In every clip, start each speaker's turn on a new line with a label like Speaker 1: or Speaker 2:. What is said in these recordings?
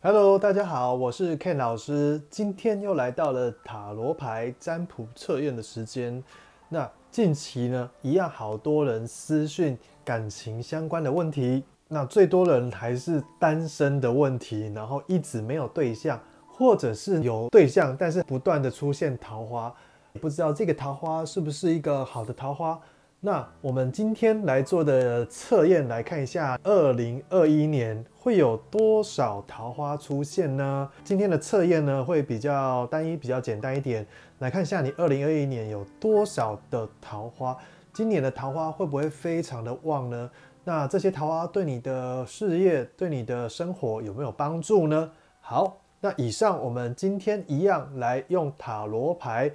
Speaker 1: Hello，大家好，我是 Ken 老师，今天又来到了塔罗牌占卜测验的时间。那近期呢，一样好多人私讯感情相关的问题，那最多人还是单身的问题，然后一直没有对象，或者是有对象，但是不断的出现桃花，不知道这个桃花是不是一个好的桃花。那我们今天来做的测验，来看一下二零二一年会有多少桃花出现呢？今天的测验呢会比较单一，比较简单一点。来看一下你二零二一年有多少的桃花，今年的桃花会不会非常的旺呢？那这些桃花对你的事业、对你的生活有没有帮助呢？好，那以上我们今天一样来用塔罗牌，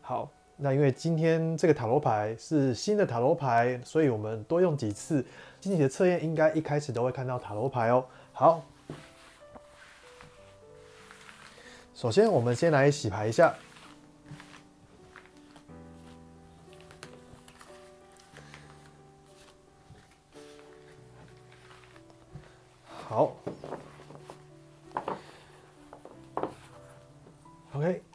Speaker 1: 好。那因为今天这个塔罗牌是新的塔罗牌，所以我们多用几次。今天的测验应该一开始都会看到塔罗牌哦。好，首先我们先来洗牌一下。好，OK。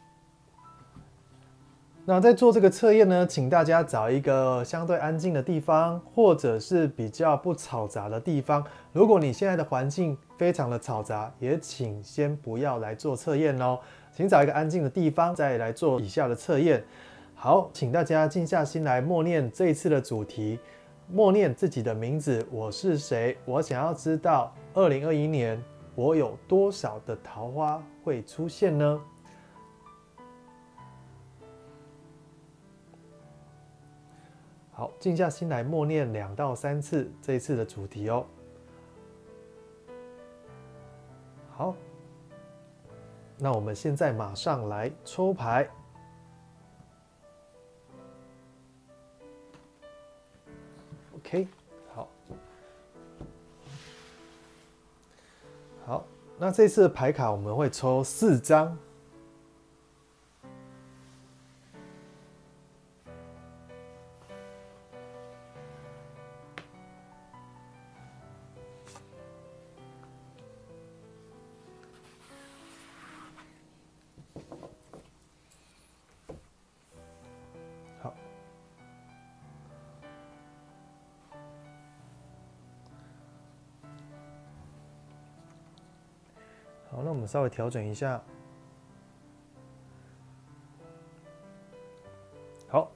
Speaker 1: 那在做这个测验呢，请大家找一个相对安静的地方，或者是比较不嘈杂的地方。如果你现在的环境非常的嘈杂，也请先不要来做测验哦。请找一个安静的地方，再来做以下的测验。好，请大家静下心来默念这一次的主题，默念自己的名字。我是谁？我想要知道，二零二一年我有多少的桃花会出现呢？静下心来默念两到三次这一次的主题哦。好，那我们现在马上来抽牌。OK，好，好，那这次的牌卡我们会抽四张。们稍微调整一下。好，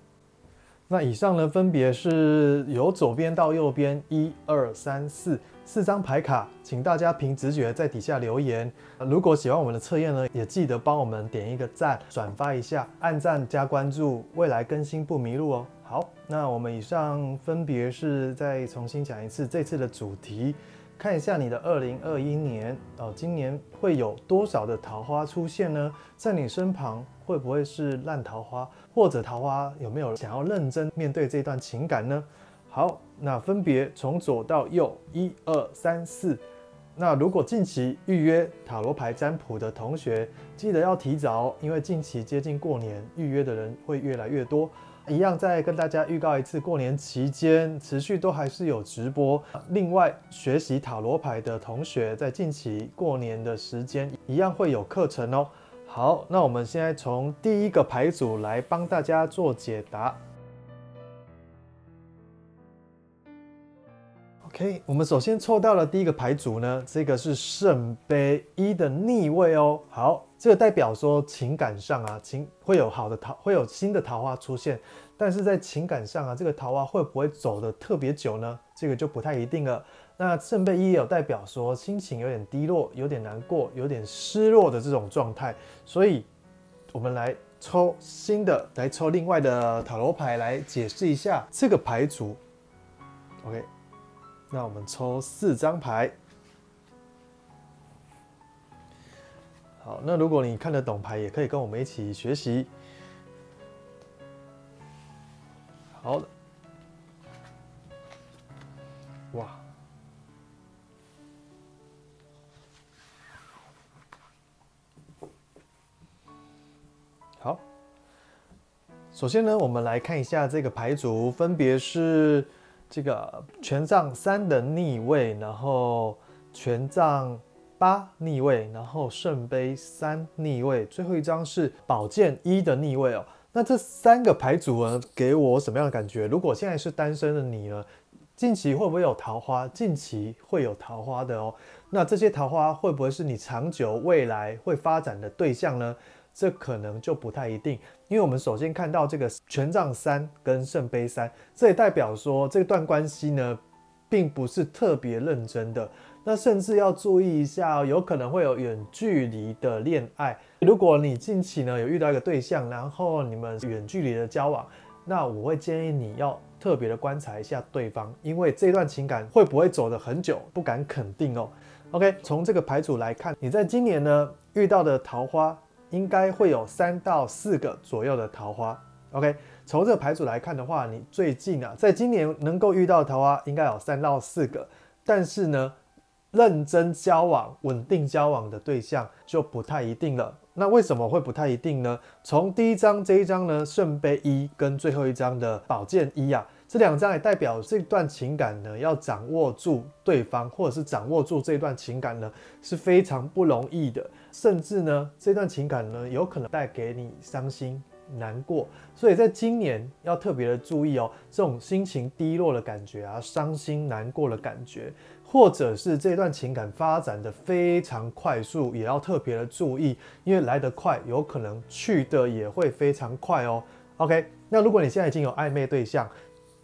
Speaker 1: 那以上呢，分别是由左边到右边，一二三四四张牌卡，请大家凭直觉在底下留言。如果喜欢我们的测验呢，也记得帮我们点一个赞，转发一下，按赞加关注，未来更新不迷路哦。好，那我们以上分别是再重新讲一次这次的主题。看一下你的二零二一年哦，今年会有多少的桃花出现呢？在你身旁会不会是烂桃花，或者桃花有没有想要认真面对这段情感呢？好，那分别从左到右，一二三四。那如果近期预约塔罗牌占卜的同学，记得要提早哦，因为近期接近过年，预约的人会越来越多。一样再跟大家预告一次，过年期间持续都还是有直播。另外，学习塔罗牌的同学在近期过年的时间一样会有课程哦。好，那我们现在从第一个牌组来帮大家做解答。OK，我们首先抽到了第一个牌组呢，这个是圣杯一的逆位哦。好，这个代表说情感上啊，情会有好的桃，会有新的桃花出现，但是在情感上啊，这个桃花会不会走的特别久呢？这个就不太一定了。那圣杯一也有代表说心情有点低落，有点难过，有点失落的这种状态。所以，我们来抽新的，来抽另外的塔罗牌来解释一下这个牌组。OK。那我们抽四张牌。好，那如果你看得懂牌，也可以跟我们一起学习。好的，哇，好。首先呢，我们来看一下这个牌组，分别是。这个权杖三的逆位，然后权杖八逆位，然后圣杯三逆位，最后一张是宝剑一的逆位哦。那这三个牌组呢，给我什么样的感觉？如果现在是单身的你呢，近期会不会有桃花？近期会有桃花的哦。那这些桃花会不会是你长久未来会发展的对象呢？这可能就不太一定，因为我们首先看到这个权杖三跟圣杯三，这也代表说这段关系呢，并不是特别认真的。那甚至要注意一下，有可能会有远距离的恋爱。如果你近期呢有遇到一个对象，然后你们远距离的交往，那我会建议你要特别的观察一下对方，因为这段情感会不会走得很久，不敢肯定哦。OK，从这个牌组来看，你在今年呢遇到的桃花。应该会有三到四个左右的桃花。OK，从这个牌组来看的话，你最近啊，在今年能够遇到桃花应该有三到四个，但是呢，认真交往、稳定交往的对象就不太一定了。那为什么会不太一定呢？从第一张这一张呢，圣杯一跟最后一张的宝剑一啊。这两张也代表这段情感呢，要掌握住对方，或者是掌握住这段情感呢，是非常不容易的。甚至呢，这段情感呢，有可能带给你伤心难过。所以在今年要特别的注意哦，这种心情低落的感觉啊，伤心难过的感觉，或者是这段情感发展的非常快速，也要特别的注意，因为来得快，有可能去的也会非常快哦。OK，那如果你现在已经有暧昧对象，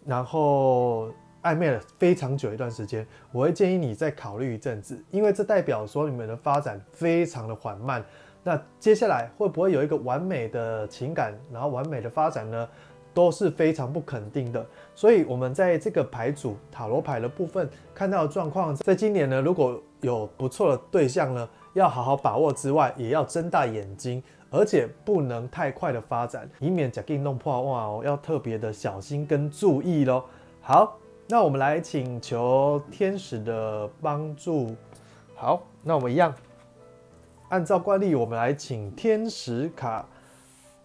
Speaker 1: 然后暧昧了非常久一段时间，我会建议你再考虑一阵子，因为这代表说你们的发展非常的缓慢。那接下来会不会有一个完美的情感，然后完美的发展呢？都是非常不肯定的。所以，我们在这个牌组塔罗牌的部分看到的状况，在今年呢，如果有不错的对象呢，要好好把握之外，也要睁大眼睛。而且不能太快的发展，以免假给弄破哇哦，要特别的小心跟注意喽。好，那我们来请求天使的帮助。好，那我们一样，按照惯例，我们来请天使卡。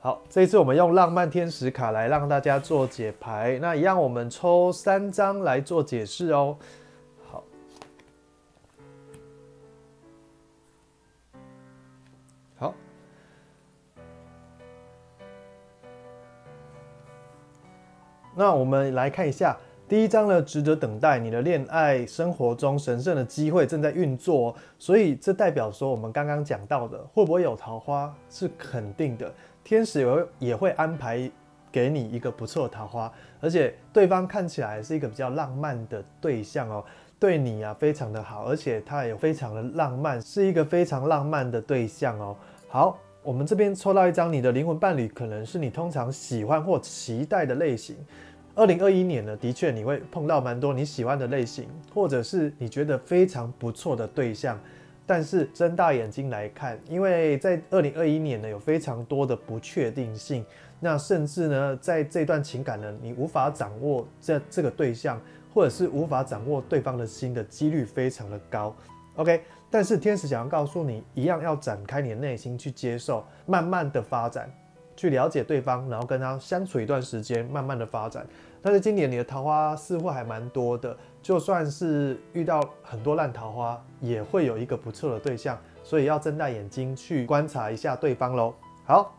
Speaker 1: 好，这一次我们用浪漫天使卡来让大家做解牌。那一样，我们抽三张来做解释哦。好，好那我们来看一下第一章呢，值得等待。你的恋爱生活中神圣的机会正在运作，所以这代表说我们刚刚讲到的会不会有桃花是肯定的。天使也也会安排给你一个不错的桃花，而且对方看起来是一个比较浪漫的对象哦，对你啊非常的好，而且他也非常的浪漫，是一个非常浪漫的对象哦。好，我们这边抽到一张，你的灵魂伴侣可能是你通常喜欢或期待的类型。二零二一年呢，的确你会碰到蛮多你喜欢的类型，或者是你觉得非常不错的对象。但是睁大眼睛来看，因为在二零二一年呢，有非常多的不确定性。那甚至呢，在这段情感呢，你无法掌握这这个对象，或者是无法掌握对方的心的几率非常的高。OK，但是天使想要告诉你，一样要展开你的内心去接受，慢慢的发展，去了解对方，然后跟他相处一段时间，慢慢的发展。但是今年你的桃花似乎还蛮多的，就算是遇到很多烂桃花，也会有一个不错的对象，所以要睁大眼睛去观察一下对方喽。好，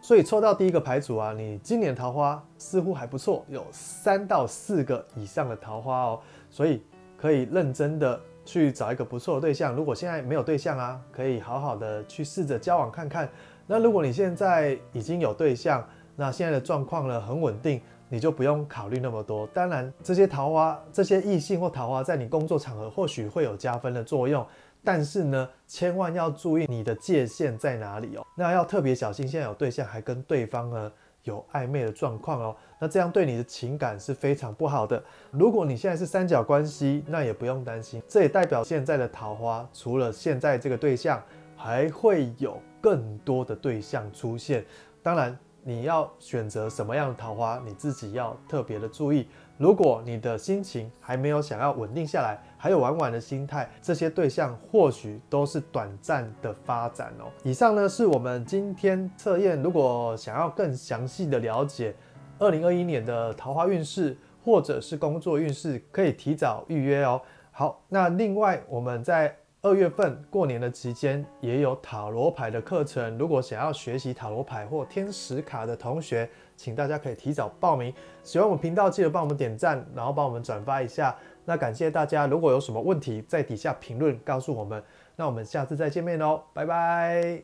Speaker 1: 所以抽到第一个牌组啊，你今年桃花似乎还不错，有三到四个以上的桃花哦，所以可以认真的去找一个不错的对象。如果现在没有对象啊，可以好好的去试着交往看看。那如果你现在已经有对象，那现在的状况呢很稳定。你就不用考虑那么多。当然，这些桃花、这些异性或桃花，在你工作场合或许会有加分的作用，但是呢，千万要注意你的界限在哪里哦。那要特别小心，现在有对象还跟对方呢有暧昧的状况哦。那这样对你的情感是非常不好的。如果你现在是三角关系，那也不用担心。这也代表现在的桃花，除了现在这个对象，还会有更多的对象出现。当然。你要选择什么样的桃花，你自己要特别的注意。如果你的心情还没有想要稳定下来，还有玩玩的心态，这些对象或许都是短暂的发展哦。以上呢是我们今天测验。如果想要更详细的了解二零二一年的桃花运势，或者是工作运势，可以提早预约哦。好，那另外我们在二月份过年的期间也有塔罗牌的课程，如果想要学习塔罗牌或天使卡的同学，请大家可以提早报名。喜欢我们频道，记得帮我们点赞，然后帮我们转发一下。那感谢大家，如果有什么问题，在底下评论告诉我们。那我们下次再见面喽，拜拜。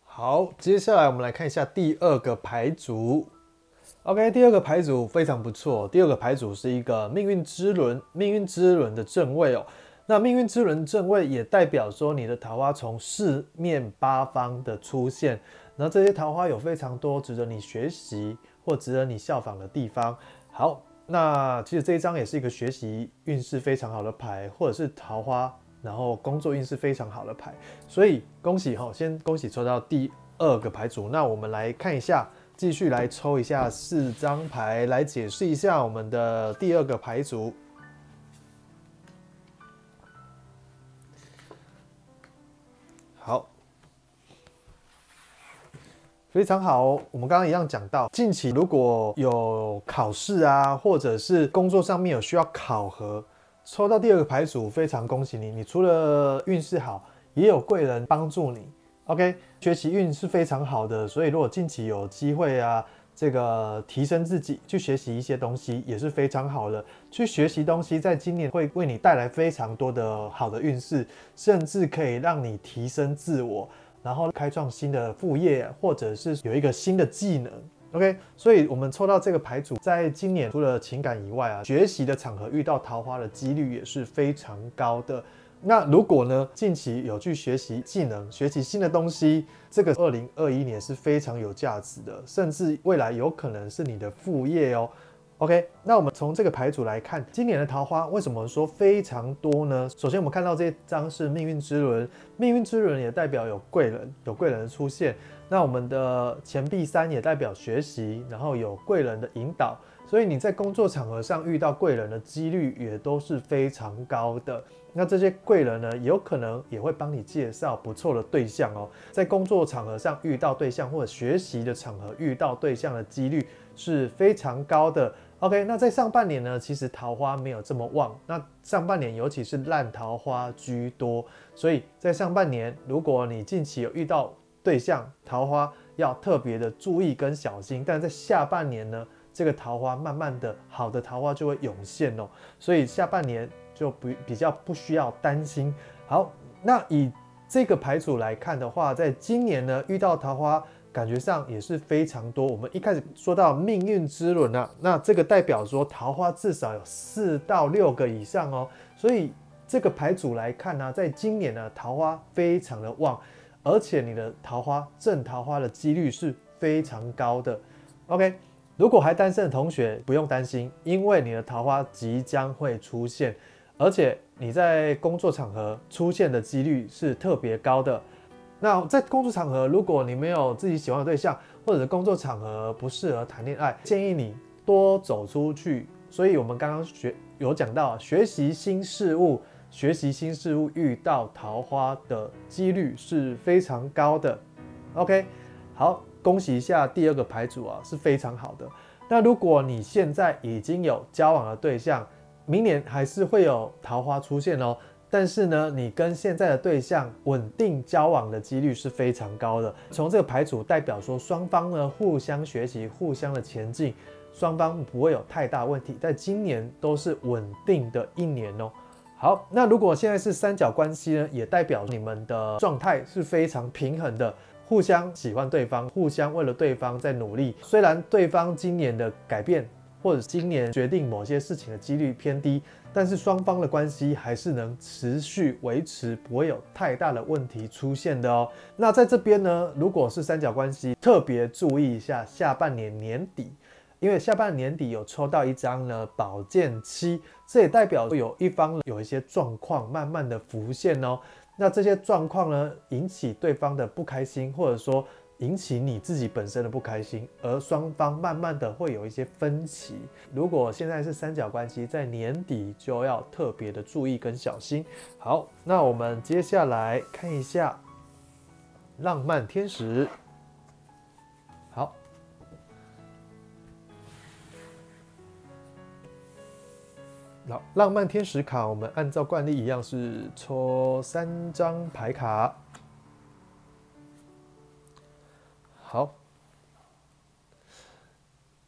Speaker 1: 好，接下来我们来看一下第二个牌组。OK，第二个牌组非常不错。第二个牌组是一个命运之轮，命运之轮的正位哦。那命运之轮正位也代表说你的桃花从四面八方的出现，那这些桃花有非常多值得你学习或值得你效仿的地方。好，那其实这一张也是一个学习运势非常好的牌，或者是桃花，然后工作运势非常好的牌。所以恭喜哈，先恭喜抽到第二个牌组。那我们来看一下。继续来抽一下四张牌，来解释一下我们的第二个牌组。好，非常好。我们刚刚一样讲到，近期如果有考试啊，或者是工作上面有需要考核，抽到第二个牌组，非常恭喜你。你除了运势好，也有贵人帮助你。OK，学习运是非常好的，所以如果近期有机会啊，这个提升自己，去学习一些东西也是非常好的。去学习东西，在今年会为你带来非常多的好的运势，甚至可以让你提升自我，然后开创新的副业，或者是有一个新的技能。OK，所以我们抽到这个牌组，在今年除了情感以外啊，学习的场合遇到桃花的几率也是非常高的。那如果呢，近期有去学习技能、学习新的东西，这个二零二一年是非常有价值的，甚至未来有可能是你的副业哦。OK，那我们从这个牌组来看，今年的桃花为什么说非常多呢？首先，我们看到这张是命运之轮，命运之轮也代表有贵人，有贵人的出现。那我们的钱币三也代表学习，然后有贵人的引导。所以你在工作场合上遇到贵人的几率也都是非常高的。那这些贵人呢，有可能也会帮你介绍不错的对象哦。在工作场合上遇到对象，或者学习的场合遇到对象的几率是非常高的。OK，那在上半年呢，其实桃花没有这么旺。那上半年尤其是烂桃花居多，所以在上半年，如果你近期有遇到对象桃花，要特别的注意跟小心。但在下半年呢？这个桃花慢慢的好的桃花就会涌现哦，所以下半年就不比较不需要担心。好，那以这个牌组来看的话，在今年呢遇到桃花感觉上也是非常多。我们一开始说到命运之轮啊，那这个代表说桃花至少有四到六个以上哦，所以这个牌组来看呢，在今年呢桃花非常的旺，而且你的桃花正桃花的几率是非常高的。OK。如果还单身的同学不用担心，因为你的桃花即将会出现，而且你在工作场合出现的几率是特别高的。那在工作场合，如果你没有自己喜欢的对象，或者工作场合不适合谈恋爱，建议你多走出去。所以我们刚刚学有讲到，学习新事物，学习新事物遇到桃花的几率是非常高的。OK，好。恭喜一下第二个牌组啊，是非常好的。那如果你现在已经有交往的对象，明年还是会有桃花出现哦。但是呢，你跟现在的对象稳定交往的几率是非常高的。从这个牌组代表说，双方呢互相学习，互相的前进，双方不会有太大问题。在今年都是稳定的一年哦。好，那如果现在是三角关系呢，也代表你们的状态是非常平衡的。互相喜欢对方，互相为了对方在努力。虽然对方今年的改变或者今年决定某些事情的几率偏低，但是双方的关系还是能持续维持，不会有太大的问题出现的哦。那在这边呢，如果是三角关系，特别注意一下下半年年底，因为下半年底有抽到一张呢宝剑七，这也代表有一方有一些状况慢慢的浮现哦。那这些状况呢，引起对方的不开心，或者说引起你自己本身的不开心，而双方慢慢的会有一些分歧。如果现在是三角关系，在年底就要特别的注意跟小心。好，那我们接下来看一下浪漫天使。好，浪漫天使卡，我们按照惯例一样是抽三张牌卡。好，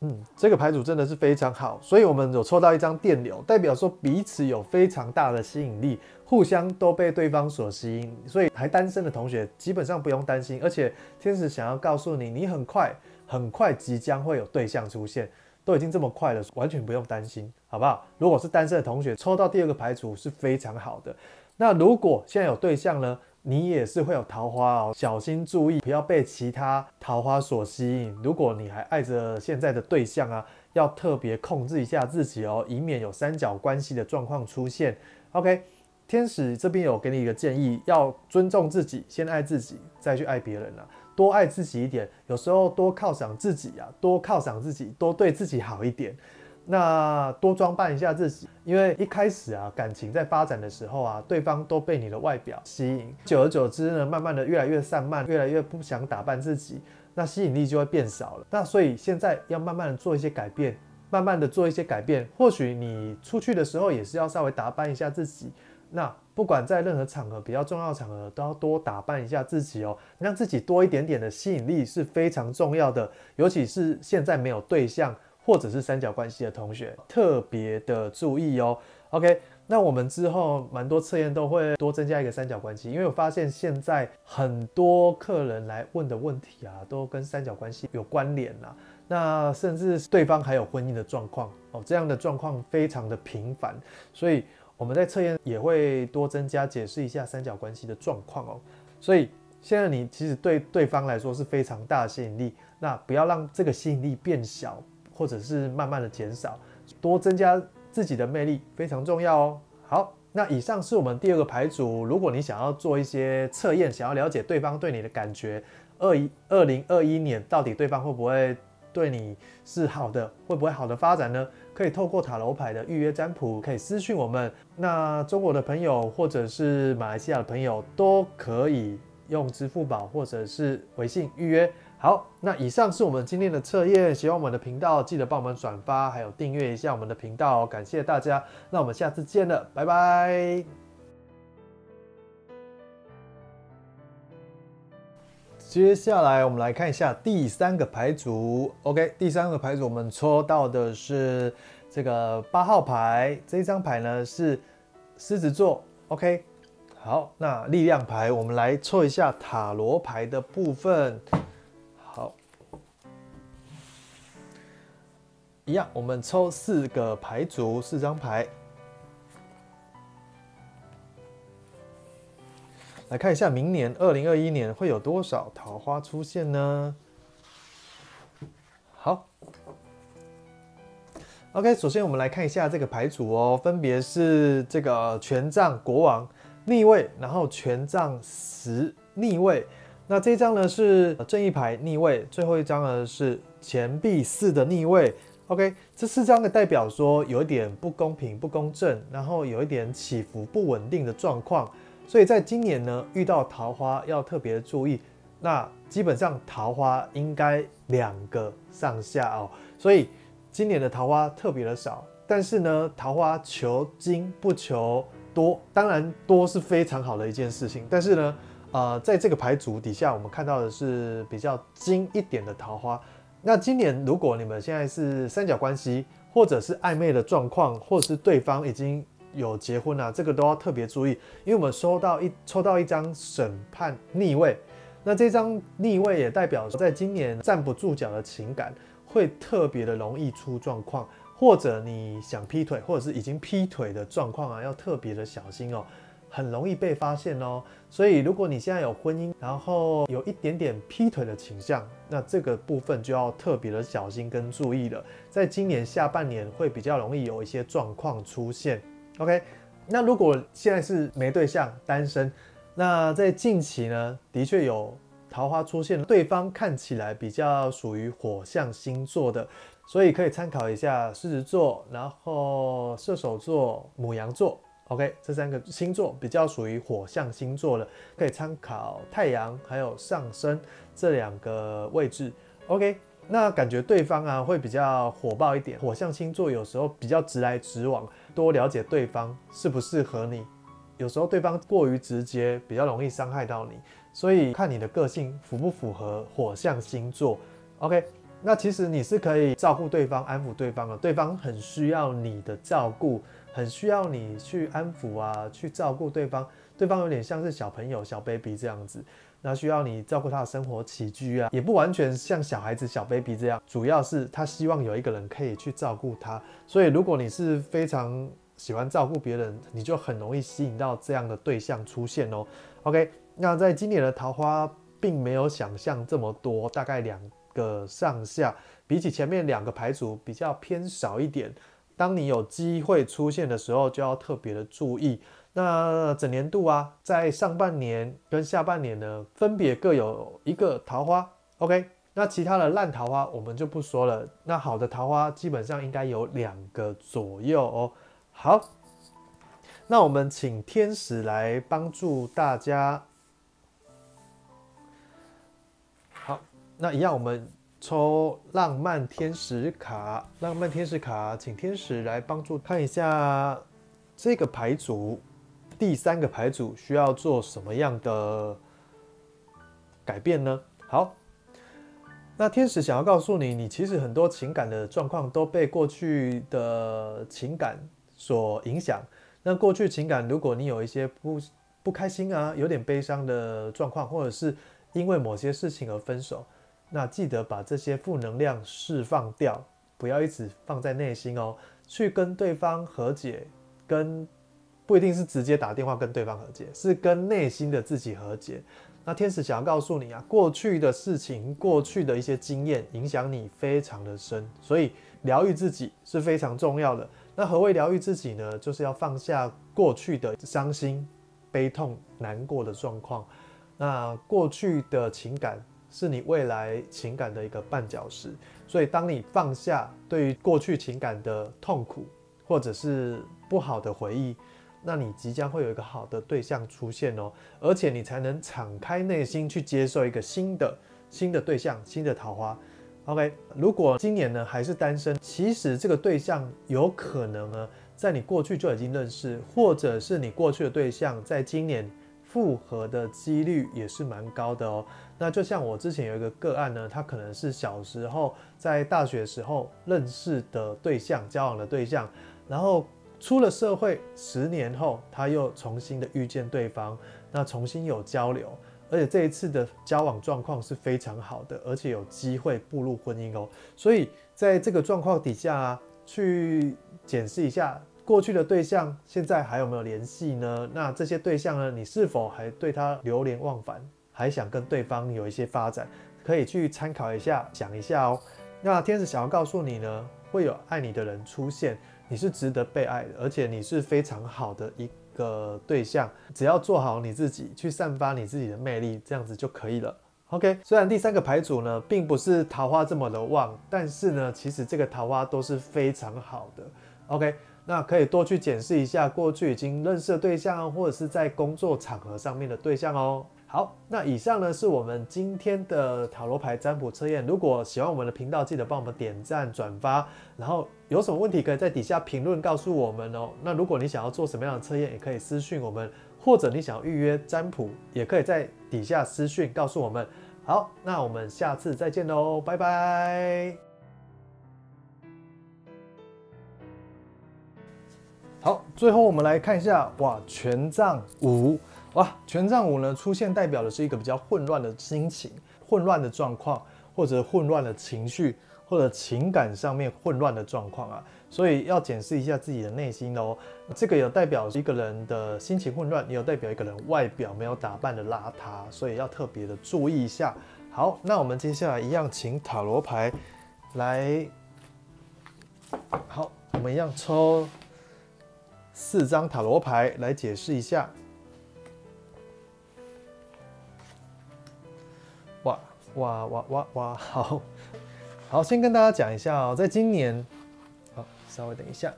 Speaker 1: 嗯，这个牌组真的是非常好，所以我们有抽到一张电流，代表说彼此有非常大的吸引力，互相都被对方所吸引，所以还单身的同学基本上不用担心，而且天使想要告诉你，你很快很快即将会有对象出现。都已经这么快了，完全不用担心，好不好？如果是单身的同学，抽到第二个牌组是非常好的。那如果现在有对象呢？你也是会有桃花哦，小心注意，不要被其他桃花所吸引。如果你还爱着现在的对象啊，要特别控制一下自己哦，以免有三角关系的状况出现。OK，天使这边有给你一个建议，要尊重自己，先爱自己，再去爱别人了。多爱自己一点，有时候多犒赏自己啊，多犒赏自己，多对自己好一点。那多装扮一下自己，因为一开始啊，感情在发展的时候啊，对方都被你的外表吸引，久而久之呢，慢慢的越来越散漫，越来越不想打扮自己，那吸引力就会变少了。那所以现在要慢慢的做一些改变，慢慢的做一些改变。或许你出去的时候也是要稍微打扮一下自己。那不管在任何场合，比较重要场合，都要多打扮一下自己哦，让自己多一点点的吸引力是非常重要的。尤其是现在没有对象或者是三角关系的同学，特别的注意哦。OK，那我们之后蛮多测验都会多增加一个三角关系，因为我发现现在很多客人来问的问题啊，都跟三角关系有关联啦。那甚至对方还有婚姻的状况哦，这样的状况非常的频繁，所以。我们在测验也会多增加解释一下三角关系的状况哦，所以现在你其实对对方来说是非常大的吸引力，那不要让这个吸引力变小，或者是慢慢的减少，多增加自己的魅力非常重要哦。好，那以上是我们第二个牌组，如果你想要做一些测验，想要了解对方对你的感觉，二一二零二一年到底对方会不会对你是好的，会不会好的发展呢？可以透过塔罗牌的预约占卜，可以私讯我们。那中国的朋友或者是马来西亚的朋友都可以用支付宝或者是微信预约。好，那以上是我们今天的测验。喜欢我们的频道，记得帮我们转发，还有订阅一下我们的频道，感谢大家。那我们下次见了，拜拜。接下来我们来看一下第三个牌组。OK，第三个牌组我们抽到的是这个八号牌，这张牌呢是狮子座。OK，好，那力量牌我们来抽一下塔罗牌的部分。好，一样，我们抽四个牌组，四张牌。来看一下，明年二零二一年会有多少桃花出现呢？好，OK，首先我们来看一下这个牌组哦，分别是这个权杖国王逆位，然后权杖十逆位。那这一张呢是正义牌逆位，最后一张呢是钱币四的逆位。OK，这四张的代表说有一点不公平、不公正，然后有一点起伏不稳定的状况。所以在今年呢，遇到桃花要特别注意。那基本上桃花应该两个上下哦，所以今年的桃花特别的少。但是呢，桃花求精不求多，当然多是非常好的一件事情。但是呢，呃，在这个牌组底下，我们看到的是比较精一点的桃花。那今年如果你们现在是三角关系，或者是暧昧的状况，或者是对方已经。有结婚啊，这个都要特别注意，因为我们收到一抽到一张审判逆位，那这张逆位也代表说在今年站不住脚的情感会特别的容易出状况，或者你想劈腿，或者是已经劈腿的状况啊，要特别的小心哦，很容易被发现哦。所以如果你现在有婚姻，然后有一点点劈腿的倾向，那这个部分就要特别的小心跟注意了，在今年下半年会比较容易有一些状况出现。OK，那如果现在是没对象、单身，那在近期呢，的确有桃花出现，对方看起来比较属于火象星座的，所以可以参考一下狮子座，然后射手座、母羊座，OK，这三个星座比较属于火象星座的，可以参考太阳还有上升这两个位置，OK。那感觉对方啊会比较火爆一点。火象星座有时候比较直来直往，多了解对方适不适合你。有时候对方过于直接，比较容易伤害到你。所以看你的个性符不符合火象星座。OK，那其实你是可以照顾对方、安抚对方的。对方很需要你的照顾，很需要你去安抚啊，去照顾对方。对方有点像是小朋友、小 baby 这样子。那需要你照顾他的生活起居啊，也不完全像小孩子小 baby 这样，主要是他希望有一个人可以去照顾他。所以如果你是非常喜欢照顾别人，你就很容易吸引到这样的对象出现哦。OK，那在今年的桃花并没有想象这么多，大概两个上下，比起前面两个牌组比较偏少一点。当你有机会出现的时候，就要特别的注意。那整年度啊，在上半年跟下半年呢，分别各有一个桃花。OK，那其他的烂桃花我们就不说了。那好的桃花基本上应该有两个左右哦。好，那我们请天使来帮助大家。好，那一样我们抽浪漫天使卡，浪漫天使卡，请天使来帮助看一下这个牌组。第三个牌组需要做什么样的改变呢？好，那天使想要告诉你，你其实很多情感的状况都被过去的情感所影响。那过去情感，如果你有一些不不开心啊，有点悲伤的状况，或者是因为某些事情而分手，那记得把这些负能量释放掉，不要一直放在内心哦，去跟对方和解，跟。不一定是直接打电话跟对方和解，是跟内心的自己和解。那天使想要告诉你啊，过去的事情、过去的一些经验影响你非常的深，所以疗愈自己是非常重要的。那何谓疗愈自己呢？就是要放下过去的伤心、悲痛、难过的状况。那过去的情感是你未来情感的一个绊脚石，所以当你放下对于过去情感的痛苦或者是不好的回忆。那你即将会有一个好的对象出现哦，而且你才能敞开内心去接受一个新的新的对象、新的桃花。OK，如果今年呢还是单身，其实这个对象有可能呢在你过去就已经认识，或者是你过去的对象在今年复合的几率也是蛮高的哦。那就像我之前有一个个案呢，他可能是小时候在大学时候认识的对象、交往的对象，然后。出了社会十年后，他又重新的遇见对方，那重新有交流，而且这一次的交往状况是非常好的，而且有机会步入婚姻哦。所以在这个状况底下啊，去检视一下过去的对象，现在还有没有联系呢？那这些对象呢，你是否还对他流连忘返，还想跟对方有一些发展？可以去参考一下，想一下哦。那天使想要告诉你呢，会有爱你的人出现。你是值得被爱的，而且你是非常好的一个对象。只要做好你自己，去散发你自己的魅力，这样子就可以了。OK，虽然第三个牌组呢，并不是桃花这么的旺，但是呢，其实这个桃花都是非常好的。OK，那可以多去检视一下过去已经认识的对象，或者是在工作场合上面的对象哦。好，那以上呢是我们今天的塔罗牌占卜测验。如果喜欢我们的频道，记得帮我们点赞、转发，然后有什么问题可以在底下评论告诉我们哦。那如果你想要做什么样的测验，也可以私讯我们，或者你想要预约占卜，也可以在底下私讯告诉我们。好，那我们下次再见喽，拜拜。好，最后我们来看一下，哇，权杖五。哇，权杖五呢出现，代表的是一个比较混乱的心情、混乱的状况，或者混乱的情绪，或者情感上面混乱的状况啊，所以要检视一下自己的内心哦。这个有代表一个人的心情混乱，也有代表一个人外表没有打扮的邋遢，所以要特别的注意一下。好，那我们接下来一样，请塔罗牌来，好，我们一样抽四张塔罗牌来解释一下。哇哇哇哇！好好，先跟大家讲一下哦，在今年，好，稍微等一下。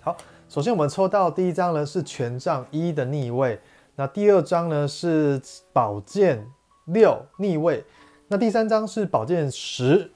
Speaker 1: 好，首先我们抽到第一张呢是权杖一的逆位，那第二张呢是宝剑六逆位，那第三张是宝剑十，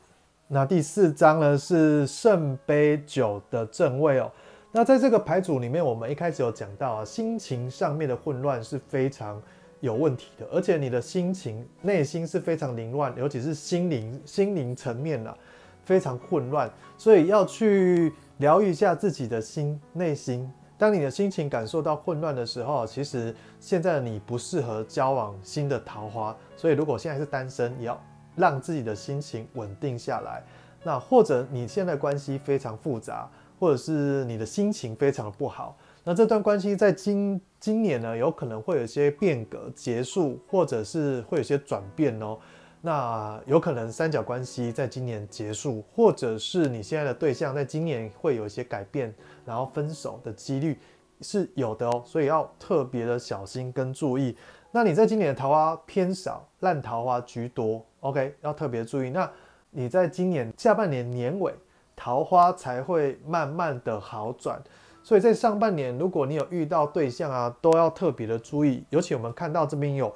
Speaker 1: 那第四张呢是圣杯九的正位哦。那在这个牌组里面，我们一开始有讲到啊，心情上面的混乱是非常有问题的，而且你的心情内心是非常凌乱，尤其是心灵心灵层面啊，非常混乱，所以要去疗愈一下自己的心内心。当你的心情感受到混乱的时候，其实现在的你不适合交往新的桃花，所以如果现在是单身，也要让自己的心情稳定下来。那或者你现在关系非常复杂。或者是你的心情非常的不好，那这段关系在今今年呢，有可能会有一些变革结束，或者是会有些转变哦。那有可能三角关系在今年结束，或者是你现在的对象在今年会有一些改变，然后分手的几率是有的哦，所以要特别的小心跟注意。那你在今年的桃花偏少，烂桃花居多，OK，要特别注意。那你在今年下半年年尾。桃花才会慢慢的好转，所以在上半年，如果你有遇到对象啊，都要特别的注意。尤其我们看到这边有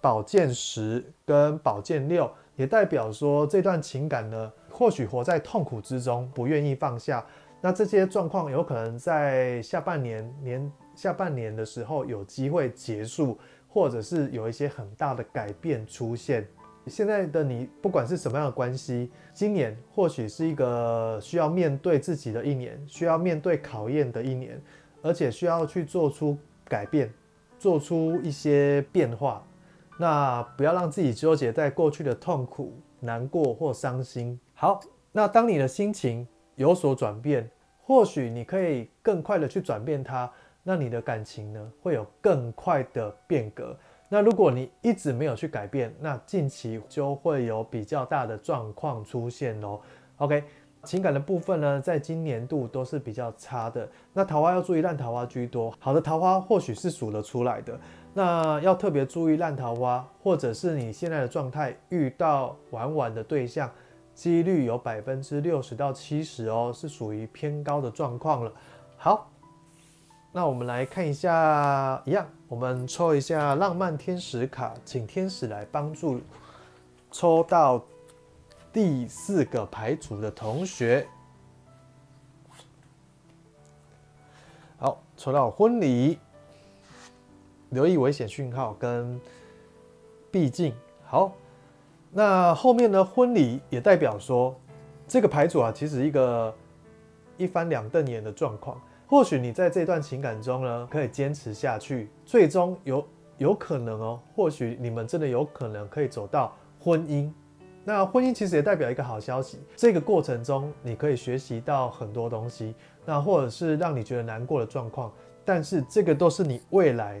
Speaker 1: 宝剑十跟宝剑六，也代表说这段情感呢，或许活在痛苦之中，不愿意放下。那这些状况有可能在下半年年下半年的时候有机会结束，或者是有一些很大的改变出现。现在的你，不管是什么样的关系，今年或许是一个需要面对自己的一年，需要面对考验的一年，而且需要去做出改变，做出一些变化。那不要让自己纠结在过去的痛苦、难过或伤心。好，那当你的心情有所转变，或许你可以更快的去转变它，那你的感情呢，会有更快的变革。那如果你一直没有去改变，那近期就会有比较大的状况出现喽。OK，情感的部分呢，在今年度都是比较差的。那桃花要注意烂桃花居多，好的桃花或许是数得出来的。那要特别注意烂桃花，或者是你现在的状态遇到玩玩的对象，几率有百分之六十到七十哦，是属于偏高的状况了。好。那我们来看一下，一样，我们抽一下浪漫天使卡，请天使来帮助抽到第四个牌组的同学。好，抽到婚礼，留意危险讯号跟毕竟。好，那后面的婚礼也代表说，这个牌组啊，其实一个一翻两瞪眼的状况。或许你在这段情感中呢，可以坚持下去，最终有有可能哦。或许你们真的有可能可以走到婚姻。那婚姻其实也代表一个好消息，这个过程中你可以学习到很多东西，那或者是让你觉得难过的状况，但是这个都是你未来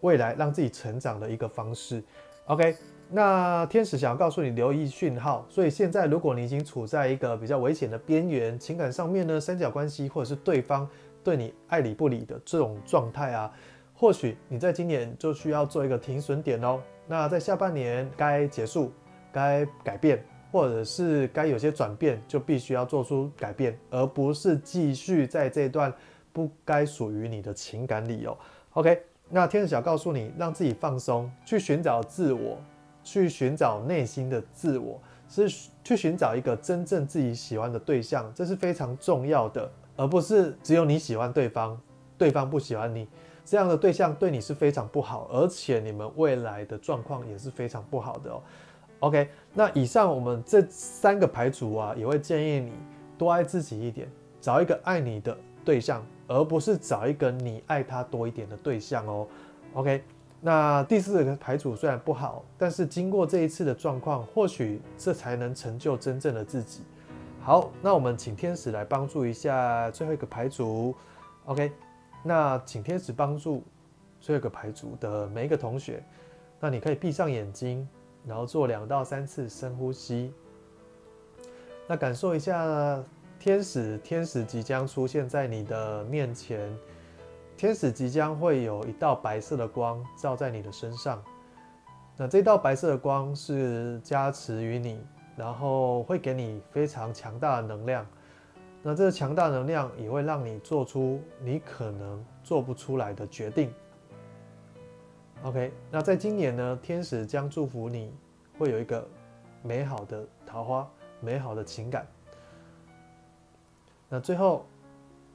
Speaker 1: 未来让自己成长的一个方式。OK，那天使想要告诉你留意讯号，所以现在如果你已经处在一个比较危险的边缘，情感上面呢，三角关系或者是对方。对你爱理不理的这种状态啊，或许你在今年就需要做一个停损点哦。那在下半年该结束、该改变，或者是该有些转变，就必须要做出改变，而不是继续在这段不该属于你的情感里哦。OK，那天使想告诉你，让自己放松，去寻找自我，去寻找内心的自我，是去寻找一个真正自己喜欢的对象，这是非常重要的。而不是只有你喜欢对方，对方不喜欢你，这样的对象对你是非常不好，而且你们未来的状况也是非常不好的哦。OK，那以上我们这三个牌组啊，也会建议你多爱自己一点，找一个爱你的对象，而不是找一个你爱他多一点的对象哦。OK，那第四个牌组虽然不好，但是经过这一次的状况，或许这才能成就真正的自己。好，那我们请天使来帮助一下最后一个牌组，OK？那请天使帮助最后一个牌组的每一个同学，那你可以闭上眼睛，然后做两到三次深呼吸，那感受一下天使，天使即将出现在你的面前，天使即将会有一道白色的光照在你的身上，那这道白色的光是加持于你。然后会给你非常强大的能量，那这个强大能量也会让你做出你可能做不出来的决定。OK，那在今年呢，天使将祝福你会有一个美好的桃花、美好的情感。那最后，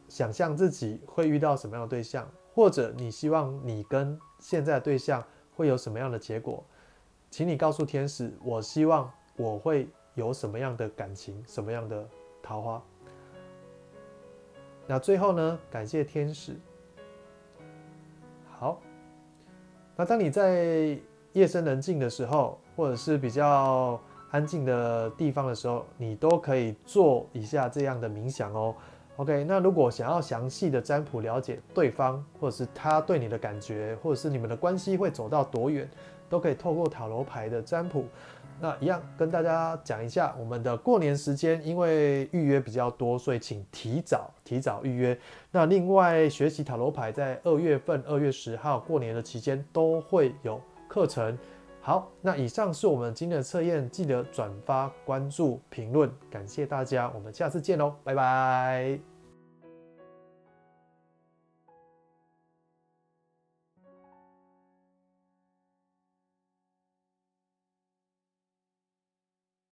Speaker 1: 想象自己会遇到什么样的对象，或者你希望你跟现在的对象会有什么样的结果，请你告诉天使，我希望我会有什么样的感情，什么样的桃花。那最后呢，感谢天使。好，那当你在夜深人静的时候，或者是比较安静的地方的时候，你都可以做一下这样的冥想哦。OK，那如果想要详细的占卜了解对方，或者是他对你的感觉，或者是你们的关系会走到多远，都可以透过塔罗牌的占卜。那一样跟大家讲一下，我们的过年时间，因为预约比较多，所以请提早提早预约。那另外学习塔罗牌，在二月份二月十号过年的期间都会有课程。好，那以上是我们今天的测验，记得转发、关注、评论，感谢大家，我们下次见喽，拜拜。